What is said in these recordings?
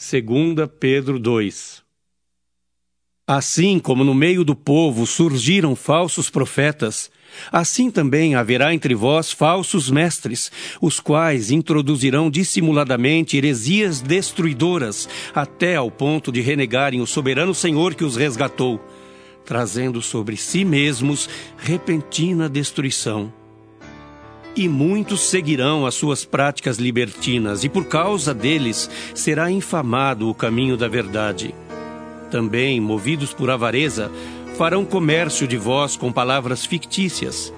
2 Pedro 2 Assim como no meio do povo surgiram falsos profetas, assim também haverá entre vós falsos mestres, os quais introduzirão dissimuladamente heresias destruidoras, até ao ponto de renegarem o soberano Senhor que os resgatou, trazendo sobre si mesmos repentina destruição. E muitos seguirão as suas práticas libertinas, e por causa deles será infamado o caminho da verdade. Também, movidos por avareza, farão comércio de vós com palavras fictícias.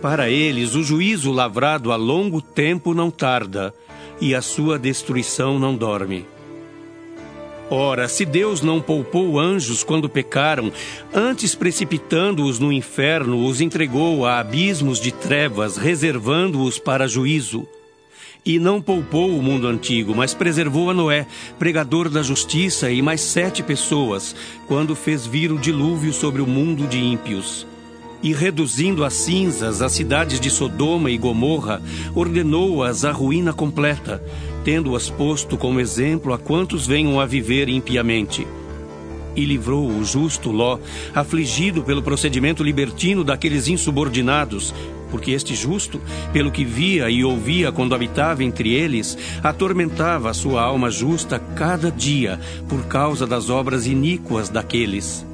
Para eles, o juízo lavrado a longo tempo não tarda, e a sua destruição não dorme. Ora, se Deus não poupou anjos quando pecaram, antes precipitando-os no inferno, os entregou a abismos de trevas, reservando-os para juízo. E não poupou o mundo antigo, mas preservou a Noé, pregador da justiça, e mais sete pessoas, quando fez vir o dilúvio sobre o mundo de ímpios. E reduzindo a cinzas as cidades de Sodoma e Gomorra, ordenou-as à ruína completa, tendo-as posto como exemplo a quantos venham a viver impiamente e livrou o justo Ló, afligido pelo procedimento libertino daqueles insubordinados, porque este justo, pelo que via e ouvia quando habitava entre eles, atormentava a sua alma justa cada dia por causa das obras iníquas daqueles.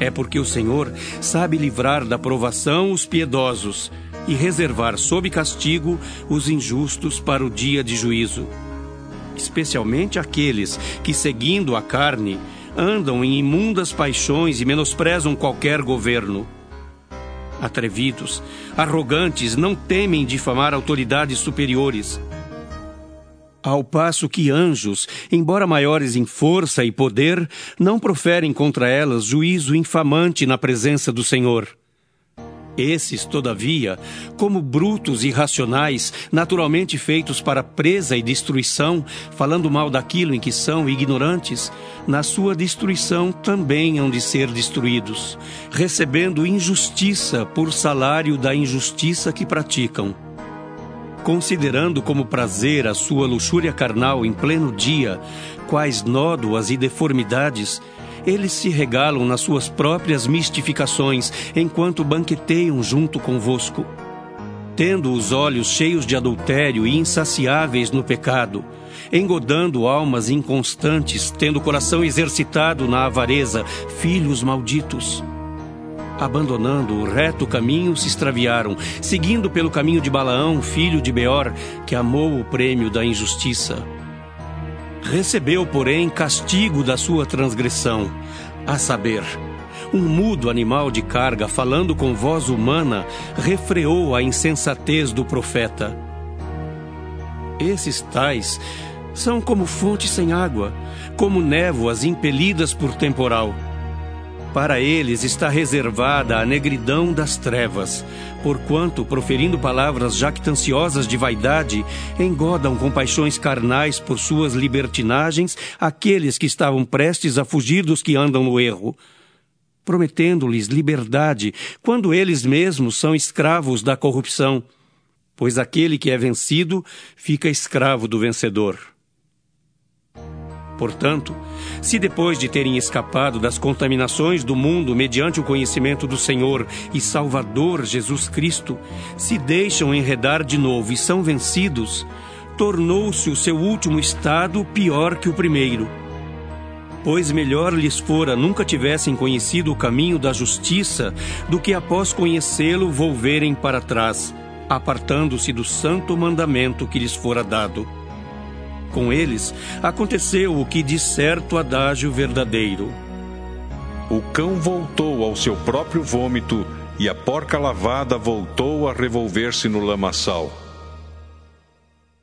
É porque o Senhor sabe livrar da provação os piedosos e reservar sob castigo os injustos para o dia de juízo. Especialmente aqueles que, seguindo a carne, andam em imundas paixões e menosprezam qualquer governo atrevidos, arrogantes, não temem difamar autoridades superiores. Ao passo que anjos, embora maiores em força e poder, não proferem contra elas juízo infamante na presença do Senhor. Esses, todavia, como brutos e irracionais, naturalmente feitos para presa e destruição, falando mal daquilo em que são ignorantes, na sua destruição também hão de ser destruídos, recebendo injustiça por salário da injustiça que praticam. Considerando como prazer a sua luxúria carnal em pleno dia, quais nódoas e deformidades, eles se regalam nas suas próprias mistificações, enquanto banqueteiam junto convosco. Tendo os olhos cheios de adultério e insaciáveis no pecado, engodando almas inconstantes, tendo o coração exercitado na avareza, filhos malditos. Abandonando o reto caminho, se extraviaram, seguindo pelo caminho de Balaão, filho de Beor, que amou o prêmio da injustiça Recebeu, porém, castigo da sua transgressão, a saber, um mudo animal de carga, falando com voz humana, refreou a insensatez do profeta. Esses tais são como fontes sem água, como névoas impelidas por temporal. Para eles está reservada a negridão das trevas, porquanto, proferindo palavras jactanciosas de vaidade, engodam com paixões carnais por suas libertinagens aqueles que estavam prestes a fugir dos que andam no erro, prometendo-lhes liberdade, quando eles mesmos são escravos da corrupção, pois aquele que é vencido fica escravo do vencedor. Portanto, se depois de terem escapado das contaminações do mundo mediante o conhecimento do Senhor e Salvador Jesus Cristo, se deixam enredar de novo e são vencidos, tornou-se o seu último estado pior que o primeiro. Pois melhor lhes fora nunca tivessem conhecido o caminho da justiça do que após conhecê-lo volverem para trás, apartando-se do santo mandamento que lhes fora dado com eles, aconteceu o que de certo adágio verdadeiro. O cão voltou ao seu próprio vômito e a porca lavada voltou a revolver-se no lamaçal.